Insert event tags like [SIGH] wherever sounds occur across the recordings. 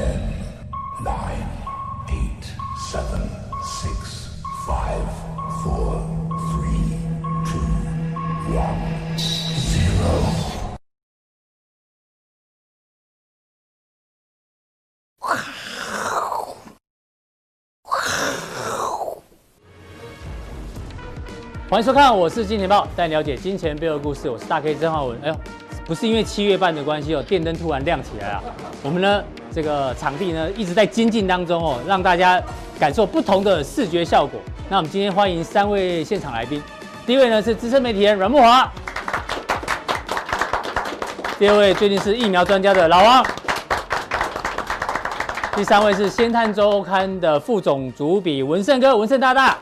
Ten, nine, eight, seven, six, five, four, three, two, one, zero. 欢迎收看，我是金钱豹，带你了解金钱背后故事。我是大 K 曾灝文。哎呦，不是因为七月半的关系哦，电灯突然亮起来了。我们呢，这个场地呢一直在精进当中哦，让大家感受不同的视觉效果。那我们今天欢迎三位现场来宾，第一位呢是资深媒体人阮慕华，第二位最近是疫苗专家的老王，第三位是《先探周刊》的副总主笔文胜哥，文胜大大。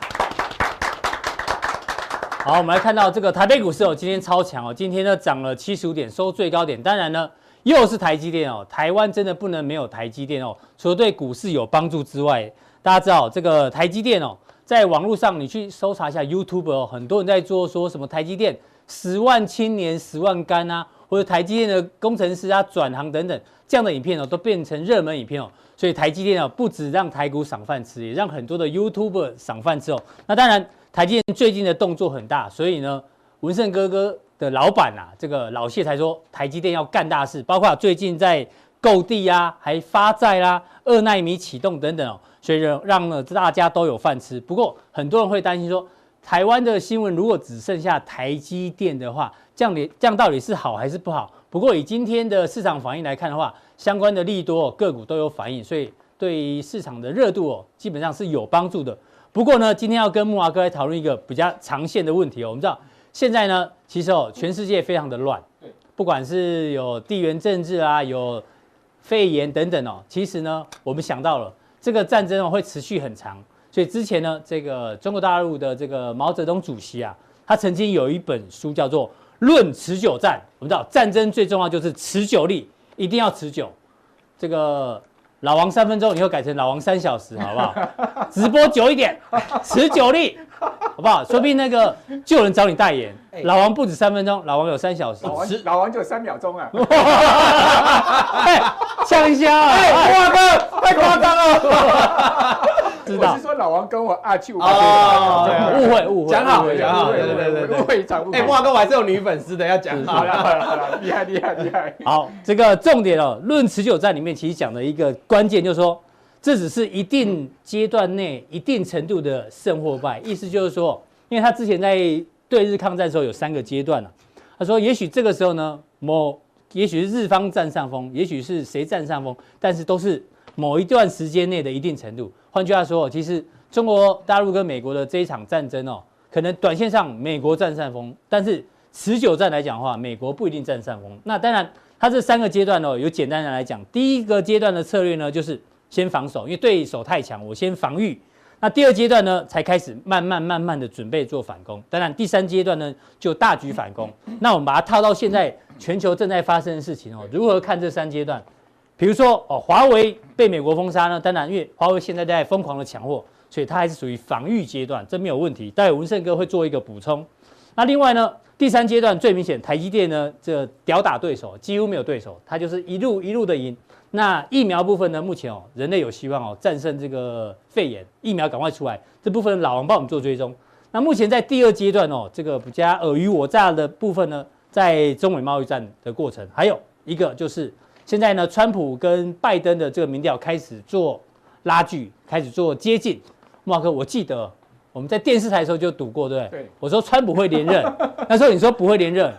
好，我们来看到这个台北股市哦，今天超强哦，今天呢涨了七十五点，收最高点。当然呢，又是台积电哦，台湾真的不能没有台积电哦。除了对股市有帮助之外，大家知道这个台积电哦，在网络上你去搜查一下 YouTube 哦，很多人在做说什么台积电十万青年十万干啊，或者台积电的工程师啊转行等等这样的影片哦，都变成热门影片哦。所以台积电哦，不止让台股赏饭吃，也让很多的 YouTuber 赏饭吃哦。那当然。台积电最近的动作很大，所以呢，文胜哥哥的老板啊，这个老谢才说台积电要干大事，包括最近在购地啊，还发债啦、二奈米启动等等哦，所以让让了大家都有饭吃。不过很多人会担心说，台湾的新闻如果只剩下台积电的话，这样这样到底是好还是不好？不过以今天的市场反应来看的话，相关的利多、哦、个股都有反应，所以对于市场的热度哦，基本上是有帮助的。不过呢，今天要跟木华哥来讨论一个比较长线的问题哦。我们知道现在呢，其实哦，全世界非常的乱，不管是有地缘政治啊，有肺炎等等哦。其实呢，我们想到了这个战争哦会持续很长，所以之前呢，这个中国大陆的这个毛泽东主席啊，他曾经有一本书叫做《论持久战》。我们知道战争最重要就是持久力，一定要持久。这个。老王三分钟，以后改成老王三小时，好不好？直播久一点，持久力，好不好？说不定那个就有人找你代言。老王不止三分钟，老王有三小时。老王，老王就有三秒钟啊！[LAUGHS] 哎，呛一下！哎，哇哥，太夸张了！[LAUGHS] 知道。我是说老王跟我阿去误会误会，讲好，讲好，对对对对，误会一场。哎，哇哥，我还是有女粉丝的，要讲。好了好了好了，厉害厉害厉害。好，这个重点哦，论持久战里面其实讲的一个关键就是说，这只是一定阶段内一定程度的胜或败，意思就是说，因为他之前在。对日抗战的时候有三个阶段啊，他说也许这个时候呢，某也许是日方占上风，也许是谁占上风，但是都是某一段时间内的一定程度。换句话说，其实中国大陆跟美国的这一场战争哦，可能短线上美国占上风，但是持久战来讲的话，美国不一定占上风。那当然，它这三个阶段哦，有简单的来讲，第一个阶段的策略呢，就是先防守，因为对手太强，我先防御。那第二阶段呢，才开始慢慢慢慢的准备做反攻。当然，第三阶段呢，就大举反攻。那我们把它套到现在全球正在发生的事情哦，如何看这三阶段？比如说哦，华为被美国封杀呢，当然，因为华为现在在疯狂的抢货，所以它还是属于防御阶段，这没有问题。待会文胜哥会做一个补充。那另外呢，第三阶段最明显，台积电呢，这个屌打对手，几乎没有对手，它就是一路一路的赢。那疫苗部分呢？目前哦，人类有希望哦，战胜这个肺炎，疫苗赶快出来。这部分老王帮我们做追踪。那目前在第二阶段哦，这个比较尔虞我诈的部分呢，在中美贸易战的过程，还有一个就是现在呢，川普跟拜登的这个民调开始做拉锯，开始做接近。慕驊哥，我记得我们在电视台的时候就赌过，对不对？对。我说川普会连任，[LAUGHS] 那时候你说不会连任，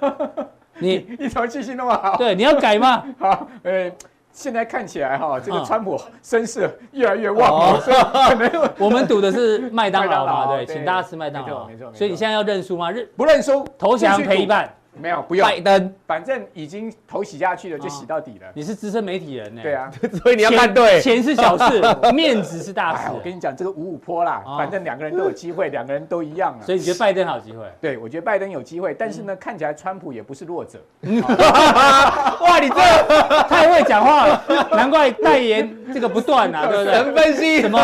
你 [LAUGHS] 你怎么记性那么好？对，你要改吗？[LAUGHS] 好，呃。现在看起来哈，这个川普声势越来越旺，所以可能我们赌的是麦当劳嘛，对，请大家吃麦当劳，没错，所以你现在要认输吗？认不认输？投降赔一半。没有，不用。拜登，反正已经头洗下去了，就洗到底了。你是资深媒体人呢？对啊，[LAUGHS] 所以你要看对。钱是小事，[LAUGHS] 面子是大事。我跟你讲，这个五五坡啦，反正两个人都有机会，[LAUGHS] 两个人都一样。所以你觉得拜登好有机会？对，我觉得拜登有机会，但是呢，看起来川普也不是弱者。哇，你这太会讲话了，难怪代言这个不断啊，对不对？神分析什么？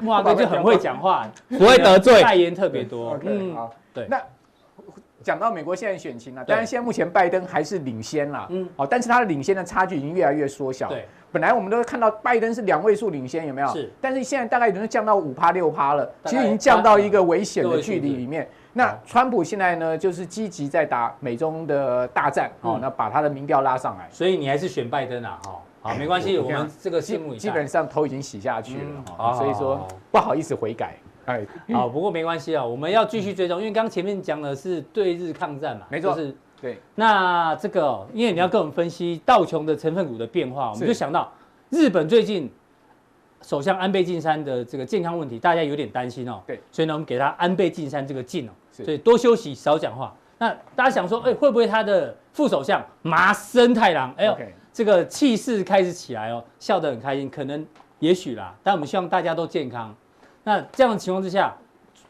慕驊哥就很会讲话，不会得罪，代言特别多。嗯，好，对，那。讲到美国现在选情啊，当然现在目前拜登还是领先啦，嗯，哦，但是他的领先的差距已经越来越缩小。对，本来我们都看到拜登是两位数领先，有没有？是。但是现在大概已经降到五趴六趴了，其实已经降到一个危险的嗯距离里面。那川普现在呢，就是积极在打美中的大战，哦，嗯那把他的民调拉上来。所以你还是选拜登啊？哈，好，没关系，我们这个节目。基本上头已经洗下去了所以说不好意思悔改。哎，好，不过没关系啊，我们要继续追踪，因为刚前面讲的是对日抗战嘛，没错。就是对，那这个哦，因为你要跟我们分析道琼的成分股的变化，我们就想到日本最近首相安倍晋三的这个健康问题，大家有点担心哦。对，所以呢，我们给他安倍晋三这个禁哦，所以多休息，少讲话。那大家想说，哎，会不会他的副首相麻生太郎，哎呦这个气势开始起来哦，笑得很开心，可能也许啦，但我们希望大家都健康。那这样的情况之下，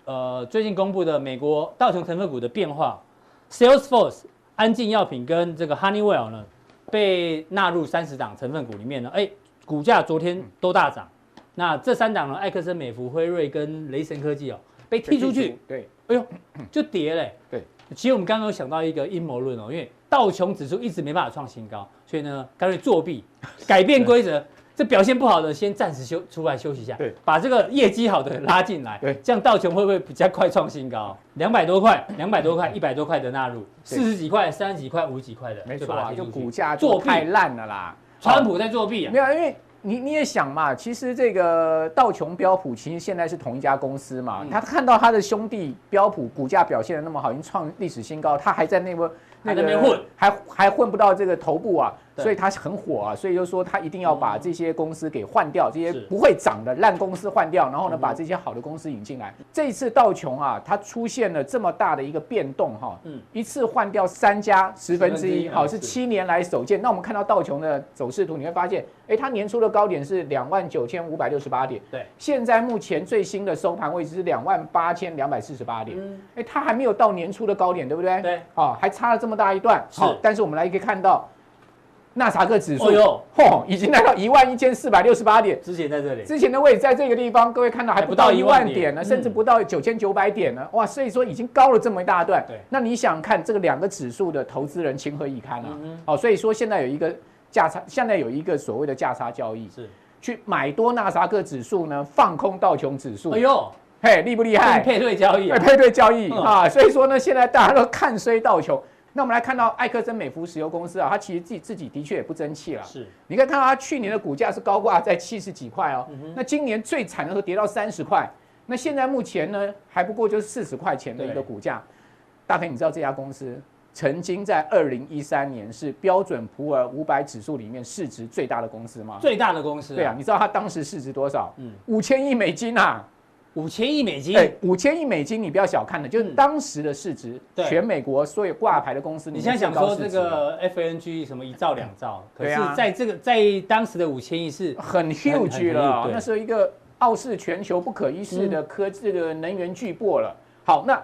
呃，最近公布的美国道琼成分股的变化，Salesforce、安进药品跟这个 Honeywell 呢，被纳入三十档成分股里面呢，哎，股价昨天都大涨。那这三档呢，艾克森美孚、辉瑞跟雷神科技哦，被踢出去，对，哎呦，就跌嘞。对，其实我们刚刚有想到一个阴谋论哦，因为道琼指数一直没办法创新高，所以呢，干脆作弊，改变规则。这表现不好的先暂时休出来休息一下，对，把这个业绩好的拉进来，对，这样道琼会不会比较快创新高？两百多块、[LAUGHS] 两百多块、一百多块的纳入，四十几块、三十几块、五十几块的，没错啊，就就股价作弊。太烂了啦。川普在作弊啊。没，有，因为你你也想嘛，其实这个道琼标普其实现在是同一家公司嘛，嗯。他看到他的兄弟标普股价表现的那么好，已经创历史新高，他还在那个还在那边混，还还混不到这个头部啊，对所以他很火啊，所以就说他一定要把这些公司给换掉，这些不会涨的烂公司换掉，然后呢把这些好的公司引进来。这一次道琼啊，它出现了这么大的一个变动哈，嗯。一次换掉三家十分之一，嗯好是是。七年来首见。那我们看到道琼的走势图，你会发现，哎，它年初的高点是两万九千五百六十八点，对，现在目前最新的收盘位置是两万八千两百四十八点，嗯，哎，它还没有到年初的高点，对不对？对，啊，还差了这么大一段。是。好，但是我们来可以看到，纳斯达克指数，哦呦，嚯，已经来到一万一千四百六十八点。之前在这里，之前的位置在这个地方，各位看到还不到一万点呢，甚至不到九千九百点呢。哇，所以说已经高了这么一大段。对那你想看这个两个指数的投资人情何以堪啊？嗯哦，所以说现在有一个价差，现在有一个所谓的价差交易，是，去买多纳斯达克指数呢，放空道琼指数。哎呦，嘿，厉不厉害？配对交易啊，对配对交易嗯啊，所以说呢，现在大家都看衰道琼。那我们来看到艾克森美孚石油公司啊，它其实自己自己的确也不争气了。是，你可以看到它去年的股价是高挂在七十几块哦，嗯那今年最惨的时候跌到三十块，那现在目前呢还不过就是四十块钱的一个股价。大概你知道这家公司曾经在二零一三年是标准普尔五百指数里面市值最大的公司吗？最大的公司，对啊，，你知道它当时市值多少？嗯五千亿美金啊！五千亿美金，对，五千亿美金，你不要小看了，就是嗯。当时的市值，对。全美国所有挂牌的公司你现在想说这个 FNG 什么一兆两兆，可是在这个在当时的五千亿是很很 huge 了很，那是一个傲视全球、不可一世的科技的能源巨擘了。好，那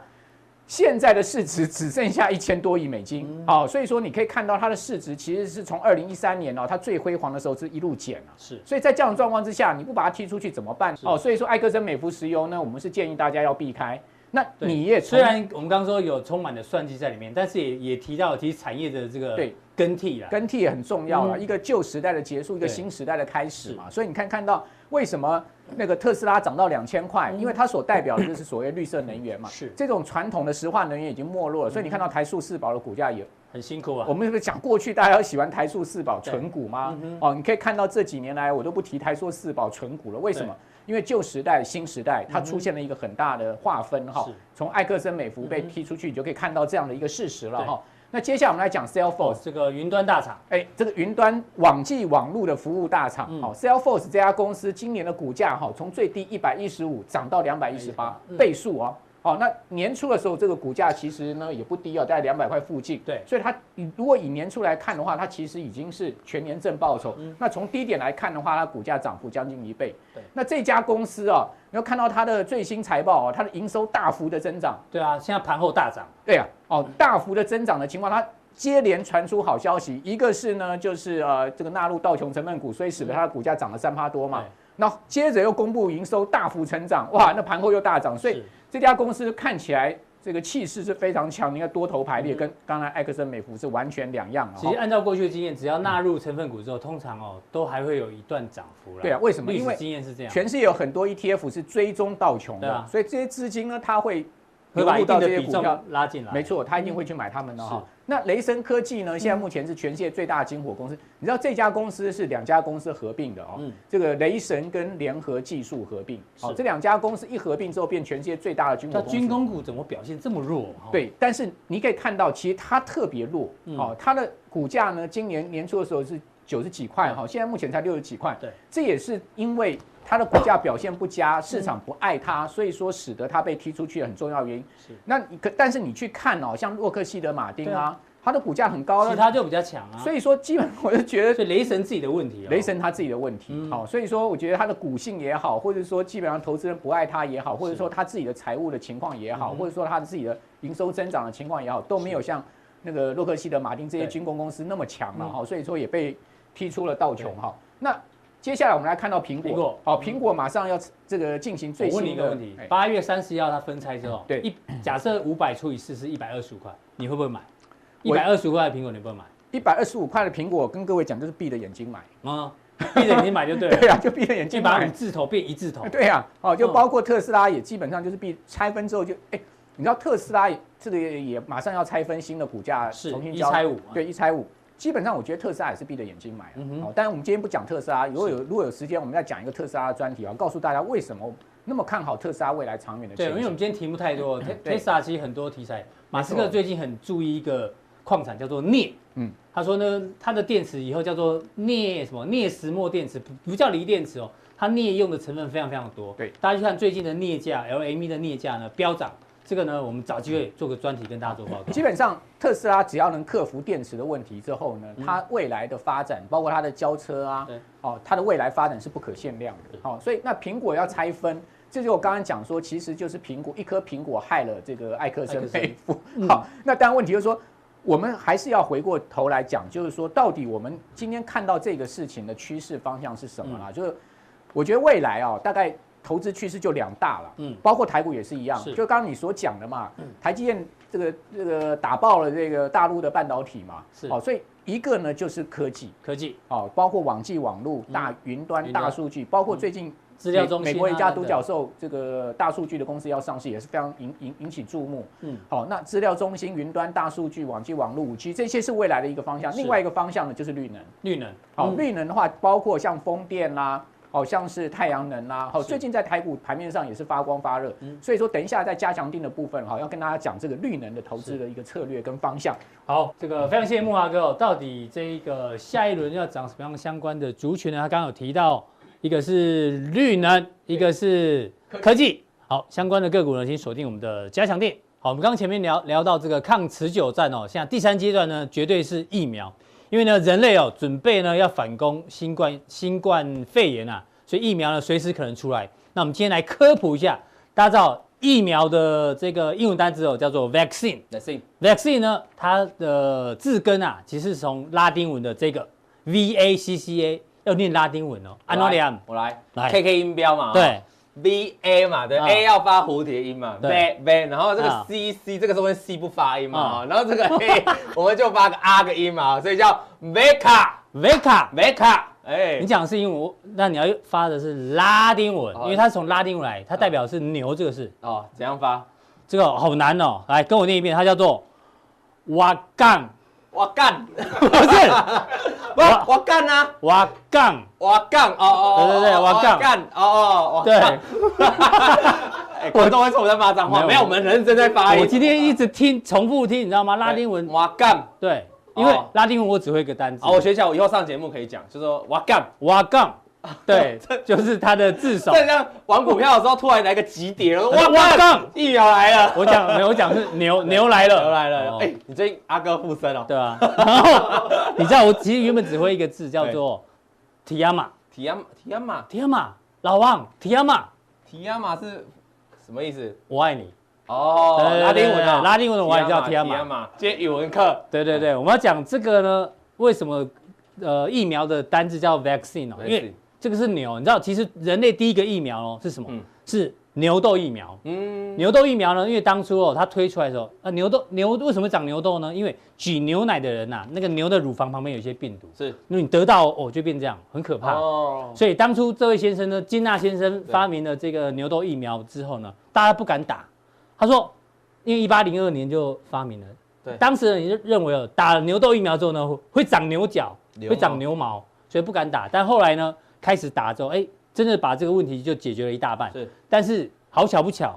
现在的市值只剩下一千多亿美金，好，所以说你可以看到它的市值其实是从二零一三年哦，它最辉煌的时候是一路减了。是所以在这样的状况之下，你不把它踢出去怎么办？哦，所以说艾克森美孚石油呢，我们是建议大家要避开。那你也虽然我们刚刚说有充满了算计在里面，但是也也提到其实产业的这个对更替啦，更替也很重要了，嗯一个旧时代的结束，一个新时代的开始嘛。所以你看看到为什么那个特斯拉涨到两千块，因为它所代表的就是所谓绿色能源嘛。是这种传统的石化能源已经没落了，所以你看到台塑四宝的股价也，很辛苦啊我。们是不是讲过去大家都喜欢台塑四宝纯股吗嗯？哦，你可以看到这几年来我都不提台塑四宝纯股了，为什么？因为旧时代、新时代，它出现了一个很大的划分哈。从艾克森美孚被踢出去，你就可以看到这样的一个事实了哈。那接下来我们来讲 Salesforce 哦。，这个云端大厂哎，这个云端网际网络的服务大厂，Salesforce 这家公司今年的股价哈，从最低一百一十五涨到两百一十八嗯倍数哦。好，那年初的时候，这个股价其实呢也不低哦，在两百块附近。对所以它你如果以年初来看的话，它其实已经是全年正报酬。嗯那从低点来看的话，它股价涨幅将近一倍。对那这家公司哦，你要看到它的最新财报哦，它的营收大幅的增长。对啊，现在盘后大涨，对啊，哦，大幅的增长的情况，它接连传出好消息，一个是呢，就是呃这个纳入道琼成分股，所以使得它的股价涨了三趴多嘛对。那接着又公布营收大幅成长，哇，那盘后又大涨，所以是这家公司看起来这个气势是非常强，你看多头排列，嗯跟刚才埃克森美孚是完全两样啊。其实按照过去的经验，只要纳入成分股之后，通常哦都还会有一段涨幅了。对啊，为什么？因为经验是这样，全世界有很多 ETF 是追踪道琼的，啊所以这些资金呢，它会会把一定流入到这的比重些股票。拉进来。没错，他一定会去买他们的哈、是那雷神科技呢？现在目前是全世界最大的晶火公司。你知道这家公司是两家公司合并的哦。嗯这个雷神跟联合技术合并，哦，是这两家公司一合并之后，变全世界最大的军火公司。那军工股怎么表现这么弱？哦，对，但是你可以看到，其实它特别弱嗯哦。它的股价呢，今年年初的时候是九十几块哈，现在目前才六十几块。对，这也是因为它的股价表现不佳，市场不爱它，所以说使得它被踢出去很重要原因。是。那你可，但是你去看哦，像洛克希德马丁啊对啊，它的股价很高，其他就比较强啊。所以说基本我就觉得所以雷神自己的问题哦。雷神他自己的问题，嗯。好、所以说我觉得他的股性也好，或者说基本上投资人不爱他也好，或者说他自己的财务的情况也好，嗯。或者说他自己的营收增长的情况也好，都没有像那个洛克希德马丁这些对。军工公司那么强了嗯。哈、所以说也被踢出了道琼对。哈。那接下来我们来看到苹果，苹果好，苹果马上要这个进行最我问你新的一个问题哎：八月三十一号它分拆之后，对一假设五百除以四是一百二十五块，你会不会买？一百二十五块的苹果你会不会买？一百二十五块的苹果，跟各位讲就是闭着眼睛买，啊，闭着眼睛买就对了。[LAUGHS] 对啊，就闭着眼睛买就把五。字头变一字头。对啊、哦，就嗯包括特斯拉也基本上就是闭拆分之后就，哎，你知道特斯拉也这个也也马上要拆分新的股价是重新交一拆五啊对，一拆五。基本上我觉得特斯拉也是闭着眼睛买、啊。嗯哼。哦，当然我们今天不讲特斯拉，如果有如果有时间，我们再讲一个特斯拉的专题啊，告诉大家为什么那么看好特斯拉未来长远的对，因为我们今天题目太多了对，Tesla 其实很多题材，马斯克最近很注意一个矿产叫做镍，嗯。嗯，他说呢，它的电池以后叫做镍什么镍石墨电池，不不叫锂电池哦，它镍用的成分非常非常多。对，大家去看最近的镍价，LME 的镍价呢飙涨，这个呢我们找机会做个专题跟大家做报告。基本上特斯拉只要能克服电池的问题之后呢，它未来的发展，包括它的交车啊哦，它的未来发展是不可限量的。哦，所以那苹果要拆分，这就我刚刚讲说，其实就是苹果一颗苹果害了这个艾克森好，那当然问题就是说，我们还是要回过头来讲，就是说到底我们今天看到这个事情的趋势方向是什么啦？就是我觉得未来啊、大概投资趋势就两大了，嗯。嗯，包括台股也是一样，是。就刚刚你所讲的嘛，台积电这个这个打爆了这个大陆的半导体嘛，是。哦，所以一个呢就是科技，科技。哦，包括网际网络、大云端、大数据，包括最近资料中心啊美国一家独角兽这个大数据的公司要上市，也是非常引引引起注目。嗯。嗯，好，那资料中心、云端、大数据、网际网络、五 G 这些是未来的一个方向。另外一个方向呢就是绿能。绿能，好，嗯。绿能的话，包括像风电啦，好像是太阳能啦，好，是最近在台股盘面上也是发光发热。所以说，等一下在加强定的部分，好，要跟大家讲这个绿能的投资的一个策略跟方向。好，这个非常谢谢木华哥哦。到底这一个下一轮要涨什么样相关的族群呢？他刚刚有提到，一个是绿能，一个是科技。好，相关的个股呢，请锁定我们的加强定。好，我们刚刚前面聊聊到这个抗持久战哦，现在第三阶段呢，绝对是疫苗，因为呢，人类哦准备呢要反攻新冠新冠肺炎啊，所以疫苗呢随时可能出来。那我们今天来科普一下，大家知道疫苗的这个英文单词哦，叫做 vaccine。That's it。vaccine 呢，它的字根啊，其实是从拉丁文的这个 V A C C A，要念拉丁文哦。安诺利安，我来来，K K 音标嘛，对，，V A 嘛，对啊，A 要发蝴蝶音嘛对，V V，然后这个啊。C C 这个中间 C 不发音嘛啊，然后这个 [LAUGHS] A 我们就发个 R 个音嘛，所以叫 Veka Veka。Veka，哎。你，讲的是英文，那你要发的是拉丁文，哦。因为它是从拉丁文来，它代表是牛这个字，哦，怎样发？这个好难哦。来，跟我念一遍，它叫做瓦杠，我干，不是。我我干啊，瓦杠，我干，哦哦，对对对哦我干干，哦哦，我对。干。[LAUGHS] 哎，观众会说我在骂脏话，没有我们认真在发音。我今天一直听重复听，你知道吗？拉丁文。我干，对，因为哦。拉丁文我只会一个单词。好，，我学一下，我以后上节目可以讲，就说我干。瓦杠，[LAUGHS] 对，[LAUGHS] 就是他的自首。这像玩股票的时候，突然来个急跌了，哇哇干疫苗来了，我讲没有，我讲是牛 [LAUGHS] 牛来了，牛来了，哦哎，你最近阿哥附身了，对啊。然后你知道我其实原本只会一个字叫做提亚马，提亚提亚马，提亚马，老王，提亚马，提亚马是什么意思？我爱你。哦拉丁文啊，拉丁文的我也叫提亚。马，今天语文课，对对对，我们要讲这个呢，为什么呃疫苗的单字叫 vaccine 哦？因为这个是牛，你知道其实人类第一个疫苗哦是什么嗯？是牛痘疫苗。嗯，牛痘疫苗呢，因为当初哦，它推出来的时候，啊，牛痘牛为什么长牛痘呢？因为挤牛奶的人呐、啊，那个牛的乳房旁边有一些病毒，是，那你得到哦，就变这样，很可怕。哦，所以当初这位先生呢，金纳先生发明了这个牛痘疫苗之后呢，大家不敢打。他说，因为一八零二年就发明了，对，当时人就认为哦，打了牛痘疫苗之后呢，会长牛角，会长牛毛，所以不敢打。但后来呢，开始打之后，哎。真的把这个问题就解决了一大半。是，但是好巧不巧，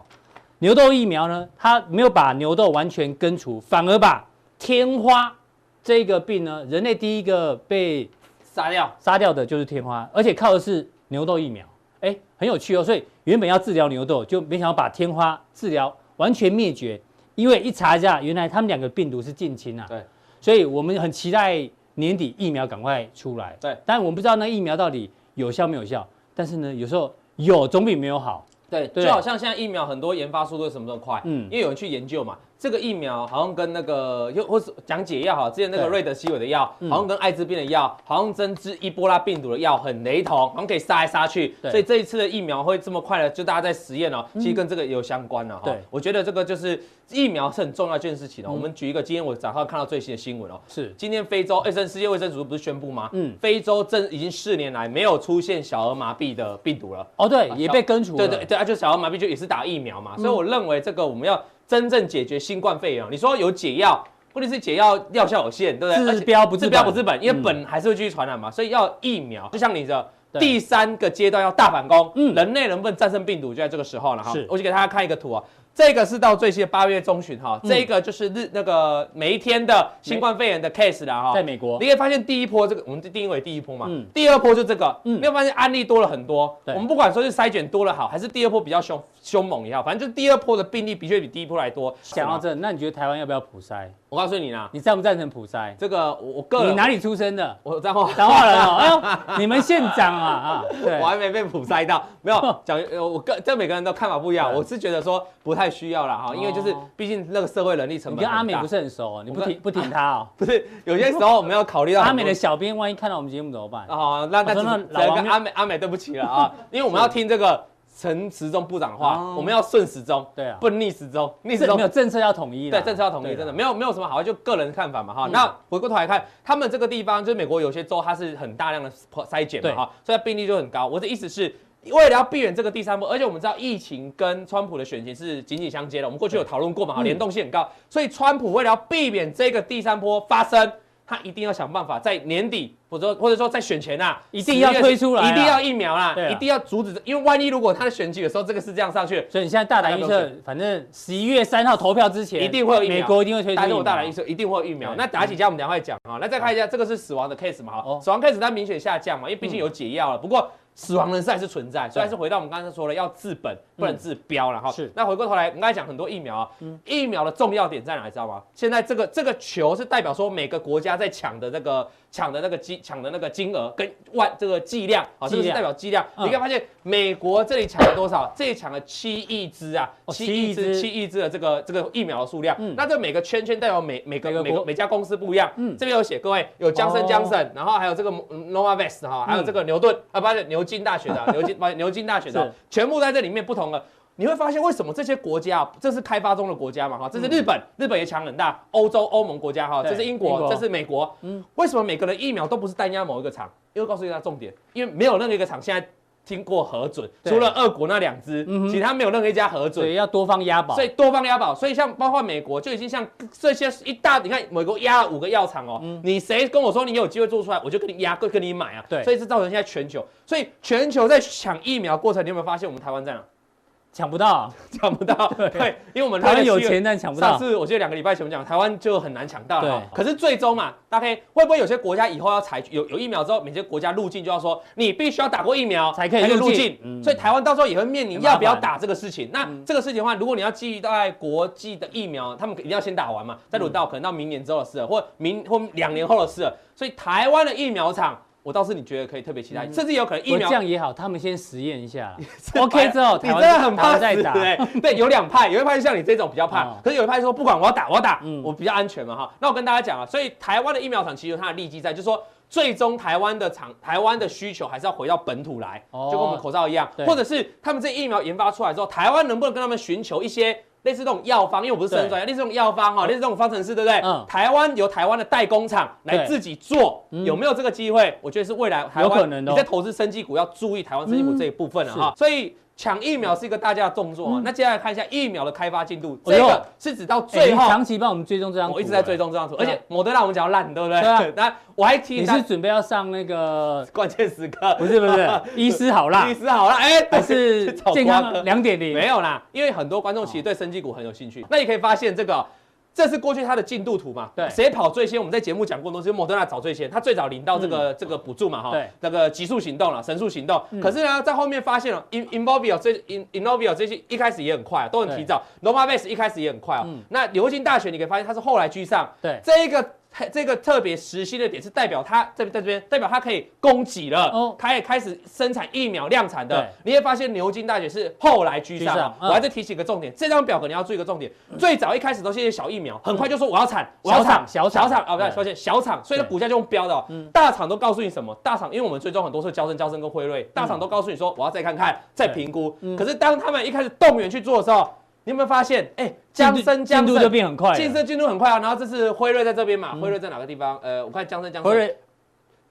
牛痘疫苗呢，它没有把牛痘完全根除，反而把天花这个病呢，人类第一个被杀掉杀掉的就是天花，而且靠的是牛痘疫苗。哎，很有趣哦。所以原本要治疗牛痘，就没想到把天花治疗完全灭绝。因为一查一下，原来他们两个病毒是近亲啊。对，所以我们很期待年底疫苗赶快出来。对，但我们不知道那疫苗到底有效没有效。但是呢，有时候有总比没有好。对，对就好像现在疫苗很多研发速度什么这么快？嗯，因为有人去研究嘛。这个疫苗好像跟那个又或是讲解药哈，之前那个瑞德西韦的药，好像跟艾滋病的药，好像针治伊波拉病毒的药很雷同，好像可以杀来杀去。所以这一次的疫苗会这么快的，就大家在实验哦，其实跟这个也有相关的哈。对，我觉得这个就是疫苗是很重要一件事情哦。我们举一个，今天我早上看到最新的新闻哦，是今天非洲卫生世界卫生组织不是宣布吗？嗯，非洲正已经四年来没有出现小儿麻痹的病毒了。哦，对，也被根除了。对对对，啊，就小儿麻痹就也是打疫苗嘛，所以我认为这个我们要。真正解决新冠肺炎，你说有解药，问题是解药药效有限，对不对？治标不治标不治本，因为本还是会继续传染嘛，所以要疫苗。就像你的第三个阶段要大反攻，嗯，人类能不能战胜病毒，就在这个时候了哈。是，我就给大家看一个图啊。这个是到最新的八月中旬哈，这个就是日那个每一天的新冠肺炎的 case 了哈，在美国，你可以发现第一波这个我们定义为第一波嘛，嗯，第二波就这个，嗯，没有发现案例多了很多，我们不管说是筛检多了好，还是第二波比较凶凶猛也好，反正就是第二波的病例的确比第一波来多。讲到这，那你觉得台湾要不要普筛？我告诉你啦，你赞不赞成普筛？这个我我个人，你哪里出生的？我彰化彰化人哦，哎呦，你们县长啊啊，[LAUGHS] 对，我还没被普筛到，没有讲，我个这每个人都看法不一样，我是觉得说不太需要了哈，因为就是毕竟那个社会能力成本。你跟阿美不是很熟，你不挺不挺他哦？[LAUGHS] 不是，有些时候我们要考虑到阿美的小编，万一看到我们节目怎么办？哦，那那那跟阿美阿美对不起了啊，[LAUGHS] 因为我们要听这个。陈时中部长的话，我们要顺时钟，对啊，不逆时钟，逆时钟。没有政策要统一，对，政策要统一，真的没有没有什么好，就个人看法嘛哈。那回过头来看，他们这个地方就是美国有些州，它是很大量的筛检嘛哈，所以病例就很高。我的意思是，为了要避免这个第三波，而且我们知道疫情跟川普的选情是紧紧相接的，我们过去有讨论过嘛哈，联动性很高，所以川普为了要避免这个第三波发生。他一定要想办法在年底，或者说或者说在选前呐，一定要推出来，一定要疫苗啦，一定要阻止，因为万一如果他的选举的时候这个是这样上去，所以你现在大胆预测，反正十一月三号投票之前一定会有疫苗，美国一定会推出。但是我大胆预测一定会有疫苗。那打几家我们等下会讲啊，那再看一下这个是死亡的 case 嘛哈，死亡 case 它明显下降嘛，因为毕竟有解药了。不过死亡人数还是存在，所以还是回到我们刚才说了，要治本不能治标了哈。是。那回过头来，我们刚才讲很多疫苗啊，疫苗的重要点在哪，你知道吗？现在这个这个球是代表说每个国家在抢的这个抢的那个金抢的那个金额跟万这个剂量啊，这个是代表剂量。你可以发现美国这里抢了多少？这里抢了七亿支啊，七亿支七亿支的这个这个疫苗的数量。那这每个圈圈代表每每个每个每家公司不一样。嗯。这边有写，各位有江森江森，然后还有这个 Novavax 哈，还有这个牛顿啊，不是牛。津大学的牛津，不牛津大学的，全部在这里面不同的，你会发现为什么这些国家，这是开发中的国家嘛哈，这是日本，日本也强很大，欧洲欧盟国家哈，这是英国，这是美国，嗯，为什么每个人疫苗都不是单押某一个厂？因为告诉大家重点，因为没有任何一个厂现在。经过核准，除了俄国那两支，其他没有任何一家核准，所以要多方押宝。所以多方押宝，所以像包括美国就已经像这些一大，你看美国押了五个药厂哦，你谁跟我说你有机会做出来，我就跟你押，跟跟你买啊。对，所以是造成现在全球，所以全球在抢疫苗过程，你有没有发现我们台湾在哪？抢不到，[LAUGHS] 抢不到，[LAUGHS] 对，因为我们台湾有钱，但抢不到。上次我记得两个礼拜前我们讲，台湾就很难抢到了。可是最终嘛，大概会不会有些国家以后要采取有有疫苗之后，每些国家入境就要说你必须要打过疫苗才可以入境。所以台湾到时候也会面临要不要打这个事情。那这个事情的话，如果你要寄到国际的疫苗，他们一定要先打完嘛，再轮到可能到明年之后的事了，或明或两年后的事了。所以台湾的疫苗厂。我倒是你觉得可以特别期待，甚至有可能疫苗这样也好，他们先实验一下，OK 之后，[LAUGHS] 你真的很怕再打，对，有两派，有一派像你这种比较怕，可是有一派说不管我要打，我要打，我比较安全嘛哈。那我跟大家讲啊，所以台湾的疫苗厂其实有它的利基在，就是说最终台湾的厂、台湾的需求还是要回到本土来，哦就跟我们口罩一样，或者是他们这疫苗研发出来之后，台湾能不能跟他们寻求一些类似这种药方？因为我不是生专业，类似这种药方哈，类似这种方程式，对不对？嗯台湾由台湾的代工厂来自己做，嗯有没有这个机会？我觉得是未来台湾有可能的哦你在投资生技股要注意台湾生技股这一部分了哈。所以抢疫苗是一个大家的动作啊。那接下来看一下疫苗的开发进度，这个是指到哎最后。长期帮我们追踪这张图，我一直在追踪这张图，而且摩德纳我们讲烂，对不对？对啊 [LAUGHS] 那我还提你是准备要上那个？[LAUGHS] 关键时刻，不是不是，[LAUGHS] 医师好辣医师好了，哎，还是健康哥两点零？没有啦，因为很多观众其实对生技股很有兴趣。那你可以发现这个，这是过去它的进度图嘛？对谁跑最先？我们在节目讲过，东西莫德纳早最先，他最早领到这个这个补助嘛，哈，对，那个极速行动了，神速行动。可是呢，在后面发现了 In Innovio 这 In Innovio 这些一开始也很快，都很提早。Novavax 一开始也很快啊。那牛津大学你可以发现它是后来居上。对，这一个。这个特别实心的点是代表它在在这边，代表它可以供给了，哦，它也开始生产疫苗量产的。你会发现牛津大学是后来居上。我还是提醒一个重点，这张表格你要注意一个重点，最早一开始都是些小疫苗，很快就说我要产，我要产小厂小厂啊，不对，抱歉，小厂，所以它股价就用飙的。大厂都告诉你什么？大厂因为我们追踪很多是交生、交生跟辉瑞，大厂都告诉你说我要再看看，再评估。可是当他们一开始动员去做的时候，你有没有发现？哎，江森江进度就变很快，进生进度很快啊。然后这是辉瑞在这边嘛？辉瑞在哪个地方？呃，我看江森江生，辉瑞，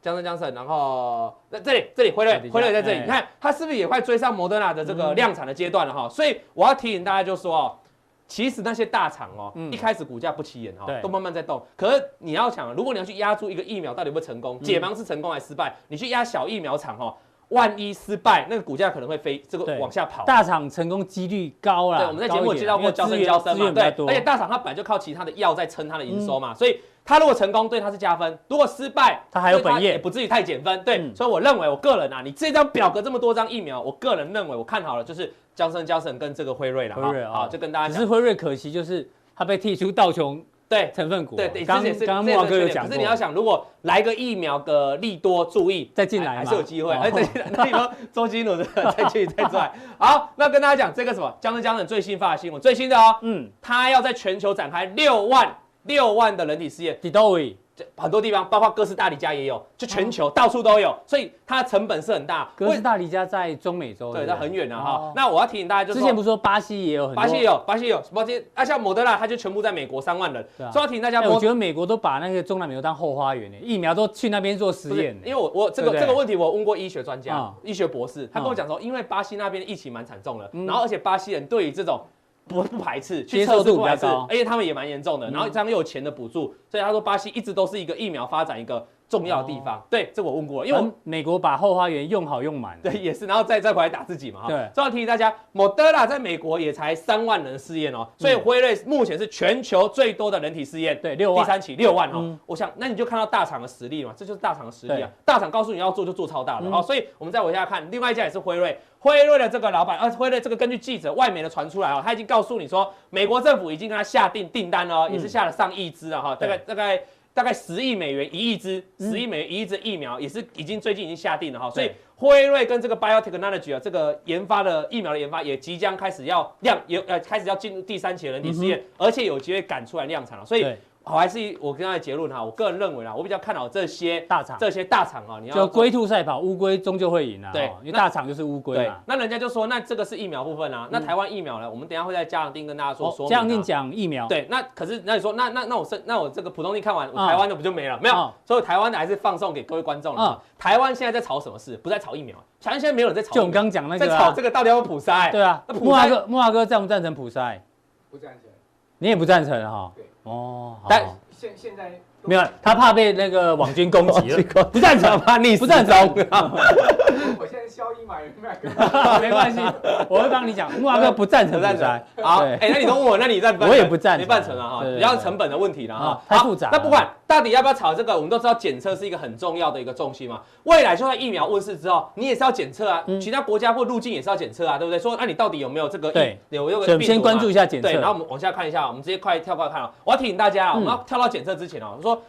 江森江森。然后那这里这里辉瑞辉瑞在这里，你看它是不是也快追上摩德纳的这个量产的阶段了哈？所以我要提醒大家，就说哦，其实那些大厂哦，一开始股价不起眼哈，都慢慢在动。可是你要想，如果你要去压住一个疫苗到底会成功，解盲是成功还是失败？你去压小疫苗厂哦。万一失败，那个股价可能会飞，这个往下跑。大厂成功几率高啦。对，我们在节目有介绍过交生交生嘛，对，而且大厂它本来就靠其他的药在撑它的营收嘛，所以它如果成功，对它是加分；如果失败，它还有本业，也不至于太减分。对，所以我认为，我个人啊，你这张表格这么多张疫苗，我个人认为我看好了，就是娇生交生跟这个辉瑞了。辉瑞啊，就跟大家讲。只是辉瑞可惜就是它被剔出道琼。对成分股，对对，刚刚刚木华哥有讲过，可是你要想，如果来个疫苗的利多，注意再进来还是有机会。哎，再进来，那你说周金龙 [LAUGHS] 再去再出来。好，那跟大家讲这个什么，江浙江省最新发的新闻，最新的哦，嗯，他要在全球展开六万六万的人体试验。几多位？很多地方，包括哥斯达黎加也有，就全球到处都有，所以它的成本是很大。哥斯达黎加在中美洲，对，它很远的哈。那我要提醒大家，就是之前不是说巴西也有很多，巴西有，巴西有，巴西啊，像莫德纳，它就全部在美国三万人。所以要提醒大家，我觉得美国都把那个中南美洲当后花园呢，疫苗都去那边做实验。因为我我这个这个问题我问过医学专家、医学博士，他跟我讲说，因为巴西那边疫情蛮惨重的，然后而且巴西人对于这种。不不排斥，接受度比较高，而且他们也蛮严重的，然后这样又有钱的补助，所以他说巴西一直都是一个疫苗发展一个重要的地方。对，这我问过了，因为美国把后花园用好用满，对，[LAUGHS] 也是，然后再再回来打自己嘛。对，所以要提醒大家，莫德纳在美国也才三万人试验哦，所以辉瑞目前是全球最多的人体试验，对，六万，第三期六万哦。我想，那你就看到大厂的实力嘛，这就是大厂的实力啊。大厂告诉你要做就做超大的哦，所以我们再往下看，另外一家也是辉瑞。辉瑞的这个老板，呃，辉瑞这个根据记者外媒的传出来哦，他已经告诉你说，美国政府已经跟他下订订单了，也是下了上亿支了哈，大概大概大概十亿美元一亿支，十亿美元一亿支疫苗也是已经最近已经下定了哈，所以辉瑞跟这个 biotechnology 啊，这个研发的疫苗的研发也即将开始要量，也呃开始要进入第三期的人体试验，而且有机会赶出来量产了，所以。好，还是我跟他的结论哈，我个人认为啦，我比较看好这些大厂，这些大厂啊，你要就龟兔赛跑，乌龟终究会赢啊。对，因为大厂就是乌龟嘛，那人家就说，那这个是疫苗部分啊，那台湾疫苗呢？我们等下会在加强錠跟大家说说。加强錠讲疫苗。对，那可是那你说，那那那我是那我这个普通錠看完，台湾的不就没了？没有，所以台湾的还是放送给各位观众了。台湾现在在炒什么事？不在炒疫苗，台湾现在没有人在炒。就我们刚讲那个，在炒这个到底要不要普筛？对啊，木华哥，莫华哥赞不赞成普筛？不赞成。你也不赞成哈？对。哦，但现现在没有，他怕被那个网军攻击了，不赞成，怕逆，不赞成。我现在消音嘛，没关系，我会帮你讲。木华哥不赞成，不赞成。好，哎，那你都问我，那你赞？我也不赞成，没办成了哈，比较成本的问题了哈，太复杂。那不管到底要不要炒这个，我们都知道检测是一个很重要的一个重心嘛。未来就算疫苗问世之后，你也是要检测啊，其他国家或入境也是要检测啊，对不对？说那你到底有没有这个？对，有有个病毒。先关注一下检测。对，然后我们往下看一下，我们直接快跳过来看啊。我要提醒大家啊，我们要跳到检测之前啊，我说。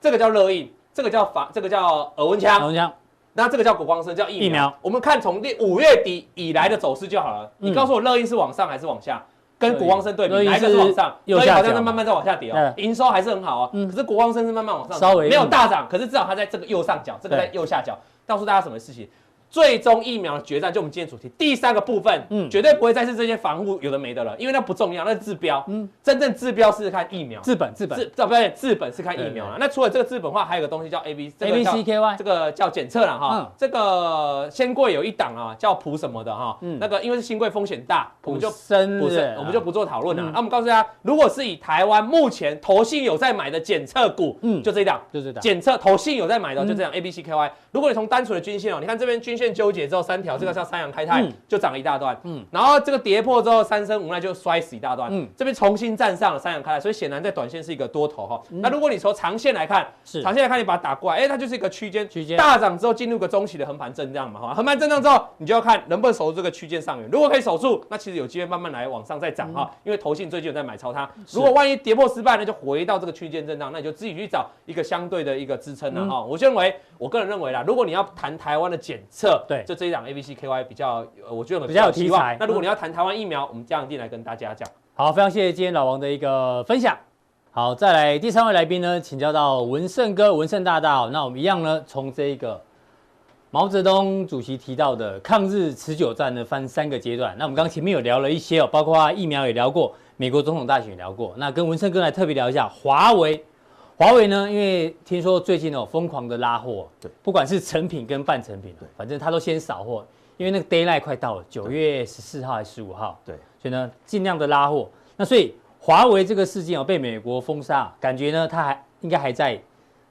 这个叫热印，这个叫法，这个叫耳温枪，耳温枪，那这个叫国光生，叫疫苗。疫苗，我们看从第五月底以来的走势就好了。你告诉我乐意是往上还是往下？跟国光生对比，乐意哪一个是往上？乐意右下好像在慢慢在往下跌哦，营收还是很好哦。可是国光生是慢慢往上，稍微没有大涨，可是至少它在这个右上角，这个在右下角，告诉大家什么事情？最终疫苗的决战，就我们今天主题第三个部分，嗯，绝对不会再是这些防护有的没的了，因为那不重要，那是治标，嗯，真正治标是看疫苗，治本治本，治不对，治本是看疫苗了。那除了这个治本话，还有个东西叫 A B A B C K Y，这个叫检测了哈。这个新贵有一档啊，叫普什么的哈，那个因为是新贵风险大，我们就深不是，我们就不做讨论了。那我们告诉大家，如果是以台湾目前投信有在买的检测股，嗯，就这一档，就这档，检测投信有在买的，就这样 A B C K Y。如果你从单纯的均线哦，你看这边均线纠结之后三。条这个叫三阳开泰，就涨了一大段，嗯，然后这个跌破之后，三生无奈就摔死一大段，嗯，这边重新站上了三阳开泰，所以显然在短线是一个多头哈。那如果你从长线来看，是。长线来看，你把它打过来，哎，它就是一个区间，区间。大涨之后进入个中期的横盘震荡嘛，哈，横盘震荡之后，你就要看能不能守住这个区间上缘，如果可以守住，那其实有机会慢慢来往上再涨哈，因为投信最近有在买超它，如果万一跌破失败，那就回到这个区间震荡，那你就自己去找一个相对的一个支撑了哈。我认为，我个人认为啦，如果你要谈台湾的检测，对，就这一档 A B C K Y 比较。呃，我觉得比较有题材。那如果你要谈台湾疫苗，我们嘉阳定来跟大家讲。好，非常谢谢今天老王的一个分享。好，再来第三位来宾呢，请教到文胜哥、文胜大大。那我们一样呢，从这个毛泽东主席提到的抗日持久战呢，分三个阶段。那我们刚刚前面有聊了一些哦，包括疫苗也聊过，美国总统大选也聊过。那跟文胜哥来特别聊一下华为。华为呢，因为听说最近哦疯狂的拉货，对，不管是成品跟半成品，对，反正他都先扫货。因为那个 d a y l i g h t 快到了，九月十四号还是十五号？对，所以呢，尽量的拉货。那所以华为这个事件哦，被美国封杀，感觉呢，它还应该还在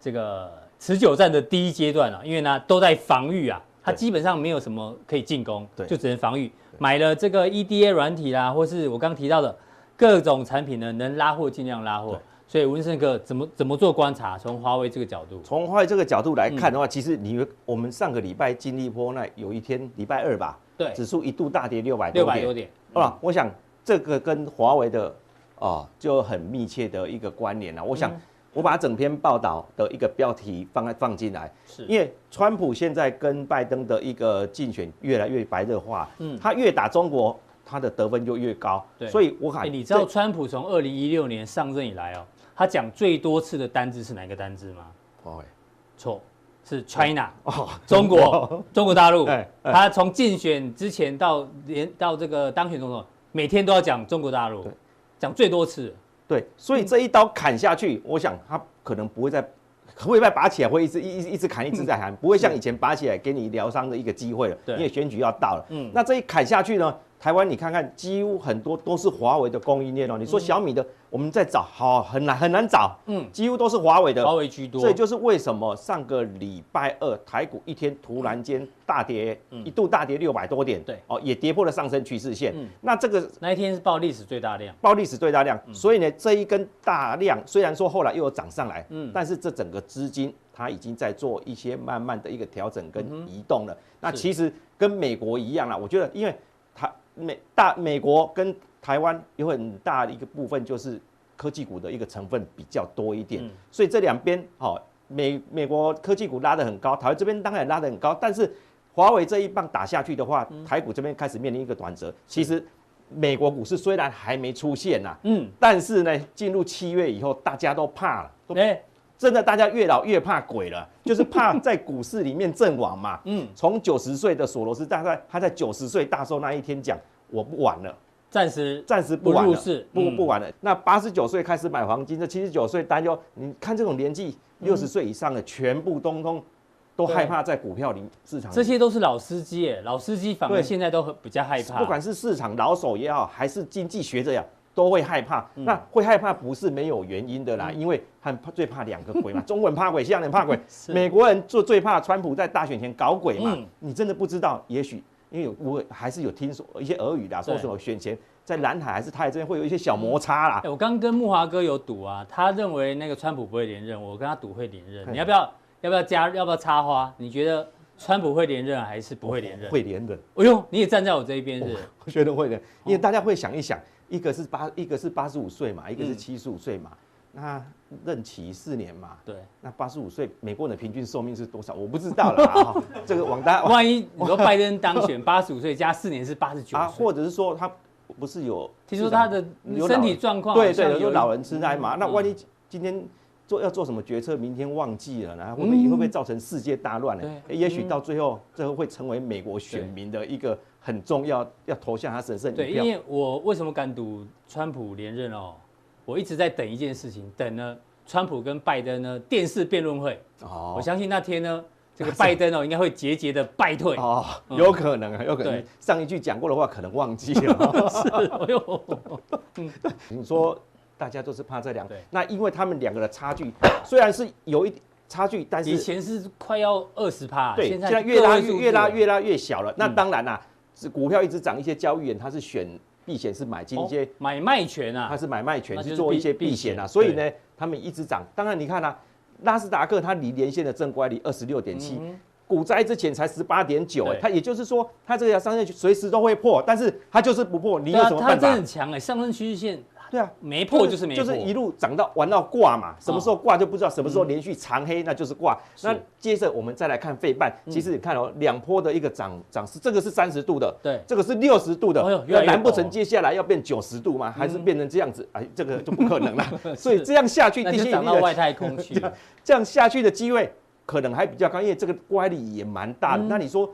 这个持久战的第一阶段啊。因为呢，都在防御啊，它基本上没有什么可以进攻，对，就只能防御。买了这个 EDA 软体啦，或是我刚刚提到的各种产品呢，能拉货尽量拉货。所以文胜哥怎么怎么做观察？从华为这个角度，从华为这个角度来看的话，嗯、其实你我们上个礼拜经历波那有一天礼拜二吧，对，指数一度大跌六百多点，六百多点，啊、嗯，我想这个跟华为的哦就很密切的一个关联了。我想我把整篇报道的一个标题放在放进来，是。因为川普现在跟拜登的一个竞选越来越白热化，嗯，他越打中国，他的得分就越高，对，所以我看、欸、你知道川普从二零一六年上任以来哦。他讲最多次的单字是哪个单字吗？华为，错，是 China 哦，中国，中国大陆。他从竞选之前到连到这个当选总统，每天都要讲中国大陆，讲最多次。对，所以这一刀砍下去，我想他可能不会再，不会再拔起来，会一直一一直砍，一直在砍，不会像以前拔起来给你疗伤的一个机会了。因为选举要到了。嗯，那这一砍下去呢？台湾，你看看，几乎很多都是华为的供应链哦。你说小米的，我们在找，好很难很难找，嗯，几乎都是华为的，华为居多。所以就是为什么上个礼拜二台股一天突然间大跌，一度大跌六百多点，对，哦，也跌破了上升趋势线。嗯，那这个那一天是报历史最大量，报历史最大量。所以呢，这一根大量虽然说后来又有涨上来，嗯，但是这整个资金它已经在做一些慢慢的一个调整跟移动了。那其实跟美国一样啦，我觉得因为它。美大美国跟台湾有很大的一个部分，就是科技股的一个成分比较多一点，所以这两边好，美美国科技股拉得很高，台湾这边当然拉得很高，但是华为这一棒打下去的话，台股这边开始面临一个转折。其实美国股市虽然还没出现呐，嗯，但是呢，进入七月以后，大家都怕了，哎。真的，大家越老越怕鬼了，[LAUGHS] 就是怕在股市里面阵亡嘛。嗯，从九十岁的索罗斯，大概他在九十岁大寿那一天讲，我不玩了，暂时暂时不玩了，不不，不玩了。嗯、那八十九岁开始买黄金，这七十九岁担忧，你看这种年纪六十岁以上的，全部通通都害怕在股票里市场里。这些都是老司机，哎，老司机反而现在都很比较害怕。不管是市场老手也好，还是经济学者也好。都会害怕，那会害怕不是没有原因的啦，因为很怕最怕两个鬼嘛，[LAUGHS] 中国人怕鬼，西洋人怕鬼，[LAUGHS] 美国人就最怕川普在大选前搞鬼嘛。你真的不知道，也许因为我还是有听说一些俄语的，说什么选前在南海还是台这边会有一些小摩擦啦。我刚跟木华哥有赌啊，他认为那个川普不会连任，我跟他赌会连任。你要不要要不要加要不要插花？你觉得川普会连任还是不会连任？会连任。哎呦，你也站在我这一边是？我觉得会的，因为大家会想一想。一个是八，一个是八十五岁嘛，一个是七十五岁嘛，嗯、那任期四年嘛，对，那八十五岁，美国人的平均寿命是多少？我不知道了啊。[LAUGHS] 这个王大，[LAUGHS] 万一你说拜登当选，八十五岁加四年是八十九啊，或者是说他不是有听说他的有身体状况对对，有老人痴呆嘛？嗯那万一今天做要做什么决策，明天忘记了，然后会不会会不会造成世界大乱呢？也许到最后，最后会成为美国选民的一个很重要，要投向他神圣对，一票。因为我为什么敢赌川普连任哦？我一直在等一件事情，等呢川普跟拜登呢电视辩论会。哦我相信那天呢，这个拜登哦应该会节节的败退。哦，有可能啊，有可能上一句讲过的话可能忘记了。[LAUGHS] 是，哎呦，你说大家都是怕这两个对，那因为他们两个的差距虽然是有一点差距，但是以前是快要二十趴，对，现在越拉越越拉越拉越小了。那嗯当然啦，是股票一直涨，一些交易员他是选避险，是买进一些哦买卖权啊它，是买卖权是去做一些避避险啊，所以呢，他们一直涨。当然你看啊，纳斯达克它离连线的正乖离二十六点七，股灾之前才十八点九，哎它也就是说，它这个要上升随时都会破，但是它就是不破，你有什么办法它真的很？强哎，上升趋势线对啊，没破就是没破，就是一路涨到玩到挂嘛，什么时候挂就不知道，什么时候连续长黑那就是挂。那接着我们再来看费半，其实你看哦，两波的一个涨涨势，这个是三十度的，对这个是六十度的难不成接下来要变九十度吗？还是变成这样子？哎，这个就不可能了。[LAUGHS] 所以这样下去，那地心引力到外太空去了。[LAUGHS] 这样下去的机会可能还比较高，因为这个乖离也蛮大的。嗯那你说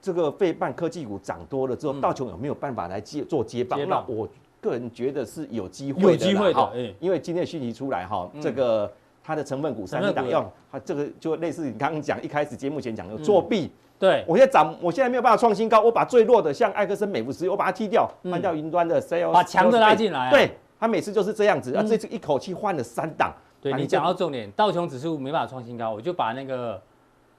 这个费半科技股涨多了之后，嗯道琼有没有办法来接做接？棒那我个人觉得是有机会的，有机会的因为今天的讯息出来哈，嗯。这个它的成分股三档要，它这个就类似你刚刚讲一开始节目前讲的作弊。对，我现在涨，我现在没有办法创新高，我把最弱的像艾克森美孚石油，我把它踢掉，嗯。换掉云端的 sales，把强的拉进来啊。对，他每次就是这样子，啊，嗯。这次一口气换了三档。对你讲到重点，道琼指数没办法创新高，我就把那个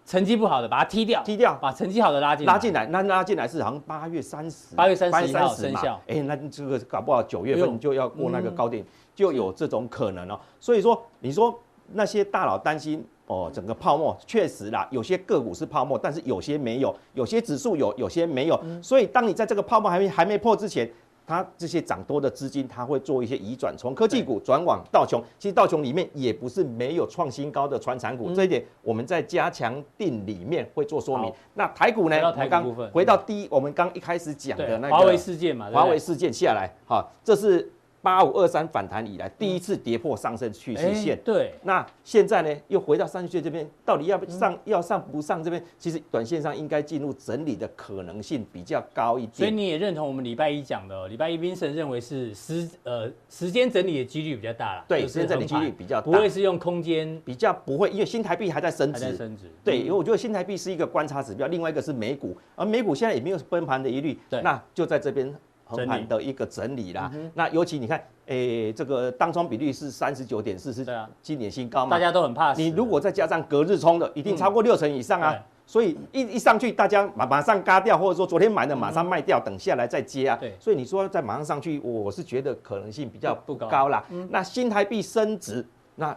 成绩不好的把它踢掉，踢掉。把成绩好的拉进来，拉进来，那拉进来是好像八月三十，八月三十号嘛生效哎，那这个搞不好九月份就要过那个高点，嗯。就有这种可能哦。所以说，你说那些大佬担心哦，整个泡沫确实啦，有些个股是泡沫，但是有些没有，有些指数有，有些没有。嗯。所以当你在这个泡沫还没还没破之前，它这些涨多的资金，它会做一些移转，从科技股转往道琼。其实道琼里面也不是没有创新高的传产股，这一点我们在加强定里面会做说明。那台股呢？台股部分回到第一，我们刚一开始讲的对，那个华为事件嘛，华为事件下来，哈，这是八五二三反弹以来第一次跌破上升趋势哎线。对，那现在呢，又回到上升线这边，到底要不上、嗯要上不上这边？其实短线上应该进入整理的可能性比较高一点。所以你也认同我们礼拜一讲的哦，礼拜一 Vincent 认为是时呃时间整理的几率比较大了，对，就是时间整理几率比较大，不会是用空间比较不会，因为新台币还在升值。还在升值，对，嗯因为我觉得新台币是一个观察指标，另外一个是美股，而美股现在也没有崩盘的疑虑，对那就在这边横盘的一个整理啦。嗯那尤其你看，诶，这个当冲比率是三十九点四，是今年新高嘛？大家都很怕。你如果再加上隔日冲的，一定超过六成以上啊。嗯所以一一上去，大家马马上嘎掉，或者说昨天买的马上卖掉，等下来再接啊。对所以你说再马上上去，我是觉得可能性比较不高啦。那新台币升值，那也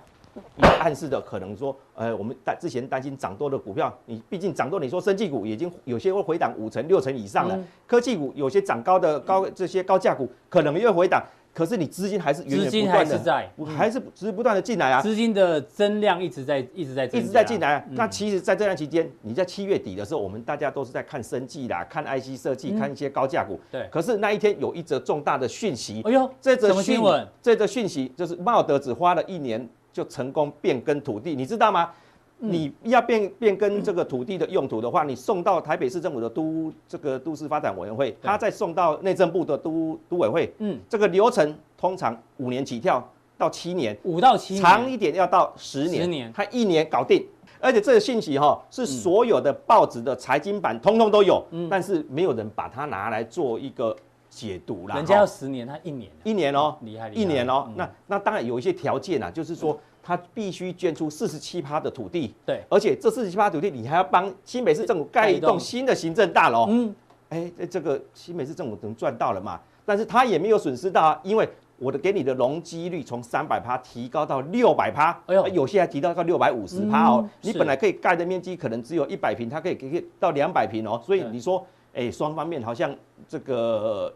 暗示的可能说，呃，我们担之前担心涨多的股票，你毕竟涨多，你说生技股已经有些会回档五成六成以上了，嗯。科技股有些涨高的高这些高价股可能也会回档，可是你资金还是源源不断的，还是在，还是只是不断的进来啊。资金的增量一直在一直在一直在进来那其实，在这段期间，你在七月底的时候，我们大家都是在看生技啦，看 IC 设计，看一些高价股。嗯对。可是那一天有一则重大的讯息，哎呦，这则讯新闻？这则讯息就是茂德只花了一年就成功变更土地，你知道吗？嗯你要变变更这个土地的用途的话，你送到台北市政府的都这个都市发展委员会，他再送到内政部的都都委会，嗯，这个流程通常五年起跳到七年。五到七年长一点要到十年，十年他一年搞定。而且这个信息哈是所有的报纸的财经版通通都有，嗯但是没有人把它拿来做一个解读啦。人家要十年，他一年，一年哦，厉害厉害一年哦嗯。那那当然有一些条件啊，就是说他必须捐出四十七趴的土地，对，而且这四十七趴土地你还要帮新北市政府盖一栋栋新的行政大楼。嗯，哎，这个新北市政府能赚到了嘛？但是他也没有损失到啊，因为我的给你的容积率从三百趴提高到六百趴，哎呦呃有些还提到到六百五十趴哦你本来可以盖的面积可能只有一百平，它可以给到两百平哦。所以你说，哎，双方面好像这个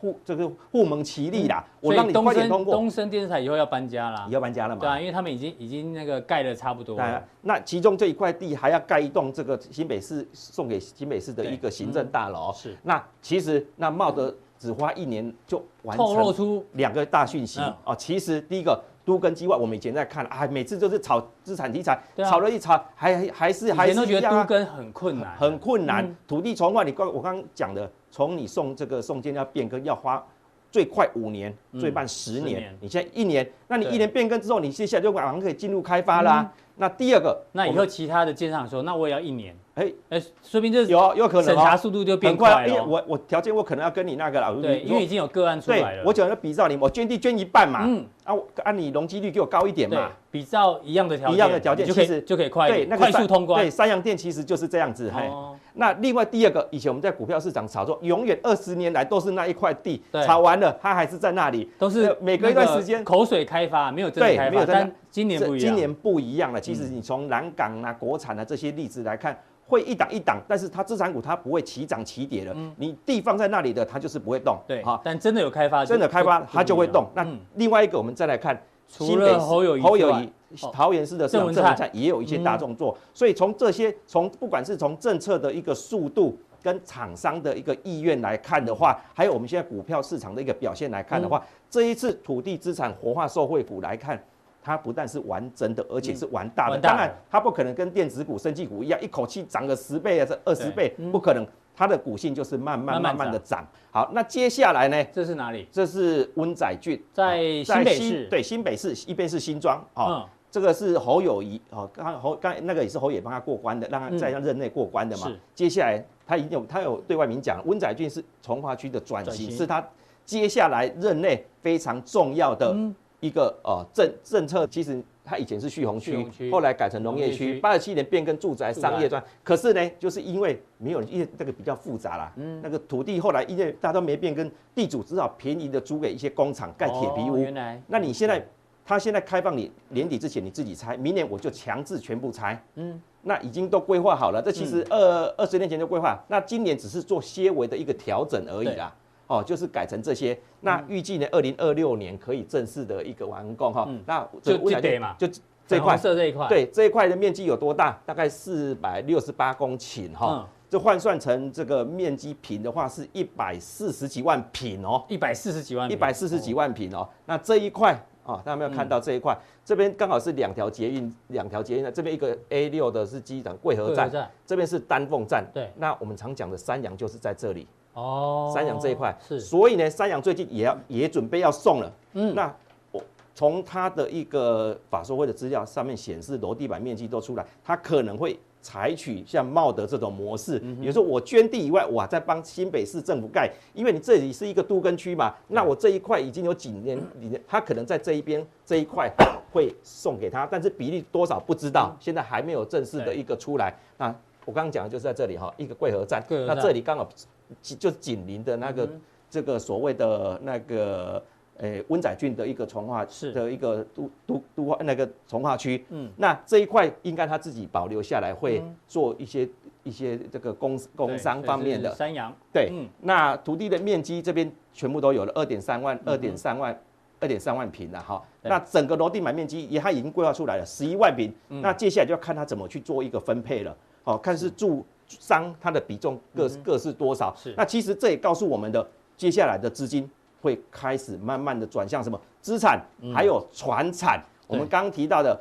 互这个互盟其利啦，我让你快点通过。东升电视台以后要搬家啦你，要搬家了嘛？对啊，因为他们已经已经那个盖的差不多了，那其中这一块地还要盖一栋这个新北市送给新北市的一个行政大楼。是那其实那茂德只花一年就完成透露出两个大讯息嗯哦。其实第一个都跟机外，我们以前在看啊，每次就是炒资产题材，啊炒了一炒，还还还是还以前都觉。得都跟很困难，很困难。嗯土地重划，你刚我刚刚讲的，从你送这个送件要变更要花最快五年，嗯最慢十十年。年你现在一年，那你一年变更之后，你接下来就马上可以进入开发啦。那第二个，嗯那以后其他的建商说，那我也要一年，哎哎，说明这有有可能哦审查速度就变很快，快了。我我条件我可能要跟你那个了，对，你因为已经有个案出来了。对我讲的比照你，我捐地捐一半嘛，嗯啊我按你容积率给我高一点对嘛。比照一样的条件，一样的条件就可以其实就可以快对，那个快速通关对，。三洋店其实就是这样子。嘿，哦，那另外第二个，以前我们在股票市场炒作，永远二十年来都是那一块地，炒完了它还是在那里，都是呃每隔一段那个时间。口水开发，没有真的开发，对没有但今年不一样。今年不一样了。其实你从南港啊、国产啊这些例子来看，会一档一档，但是它资产股它不会齐涨齐跌的。你地放在那里的，它就是不会动。嗯对，好，但真的有开发，真的开发它就会动。那嗯另外一个，我们再来看除了侯友宜之外侯友宜哦桃园市的市长郑文灿郑文灿也有一些大动作。所以从这些，从不管是从政策的一个速度。跟厂商的一个意愿来看的话，还有我们现在股票市场的一个表现来看的话，这一次土地资产活化受惠股来看，它不但是玩真的，而且是玩大的。当然，它不可能跟电子股、生技股一样，一口气涨个十倍啊，这二十倍对不可能。它的股性就是慢慢慢慢慢慢的涨。好，那接下来呢？这是哪里？这是温仔郡，在哦新北市对，新北市一边是新庄，哦，嗯，这个是侯友谊，哦，刚刚侯刚那个也是侯也帮他过关的，让他嗯在他任内过关的嘛。是接下来他已经有他有对外明讲，温仔俊是从化区的转型，转型是他接下来任内非常重要的嗯一个呃政政策。其实它以前是蓄洪区后来改成农业区区，八十七年变更住宅商业专。可是呢，就是因为没有因为这个比较复杂啦，嗯那个土地后来因为大家都没变更，地主只好便宜的租给一些工厂盖铁皮屋。哦原来，那你现在，他现在开放你年底之前你自己拆，明年我就强制全部拆。嗯，那已经都规划好了，这其实二二十年前就规划，那今年只是做些微的一个调整而已啦。哦，就是改成这些。那预计呢，二零二六年可以正式的一个完工哈。嗯那就就得嘛就这一块，色这一块，，对这一块的面积有多大？大概四百六十八公顷哈。嗯，这换算成这个面积平的话，是一百四十几万平哦。一百四十几万，一百四十几万平哦。那这一块啊，大家有没有看到这一块？这边刚好是两条捷运，两条捷运的。这边一个 A 六的是机场贵和站，站，这边是丹凤站。对那我们常讲的三阳就是在这里，哦，三洋这一块。是，所以呢，三洋最近也要也准备要送了。嗯。那我从它的一个法说会的资料上面显示，楼地板面积都出来，它可能会采取像茂德这种模式，比如说我捐地以外，我在帮新北市政府盖，因为你这里是一个都更区嘛，那我这一块已经有几年，你他可能在这一边这一块会送给他，但是比例多少不知道，现在还没有正式的一个出来。那我刚刚讲的就是在这里哈，一个贵和站，贵和站。那这里刚好就紧邻的那个嗯这个所谓的那个。诶，温仔郡的一个从化是。的一个都都都那个从化区，嗯。嗯，那这一块应该他自己保留下来，会做一些一些这个工工商方面的。对，三阳，对嗯，那土地的面积这边全部都有了，二点三万，二点三万，二点三万平了哈。那整个楼地买面积也它已经规划出来了，十一万平。嗯。那接下来就要看它怎么去做一个分配了，哦，看是。住商它的比重各各是多少。是。那其实这也告诉我们的，接下来的资金会开始慢慢的转向什么资产，还有船产。我们刚刚提到的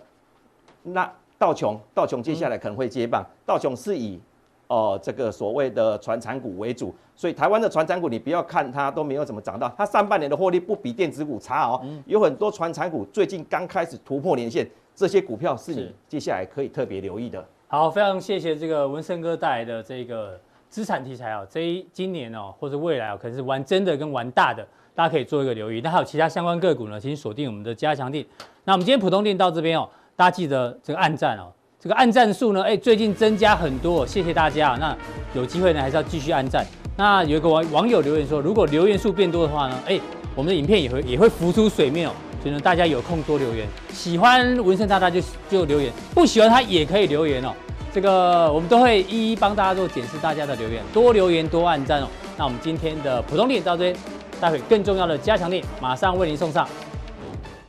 那道琼，道琼接下来可能会接棒，道琼是以哦，这个所谓的船产股为主，所以台湾的船产股你不要看它都没有怎么涨到，它上半年的获利不比电子股差哦，有很多船产股最近刚开始突破年线，这些股票是你接下来可以特别留意的。好，非常谢谢这个文森哥带来的这个资产题材哦，这一今年哦或者未来哦，可能是玩真的跟玩大的，大家可以做一个留意。那还有其他相关个股呢，请锁定我们的加强定。那我们今天普通錠到这边哦，大家记得这个按赞哦，这个按赞数呢，哎，最近增加很多、谢谢大家、哦。那有机会呢，还是要继续按赞。那有一个网网友留言说，如果留言数变多的话呢，哎，我们的影片也会也会浮出水面哦。大家有空多留言，喜欢纹身大大就就留言，不喜欢他也可以留言哦。这个我们都会一一帮大家做解释大家的留言，多留言多按赞哦。那我们今天的普通店到这边，待会更重要的加强店马上为您送上。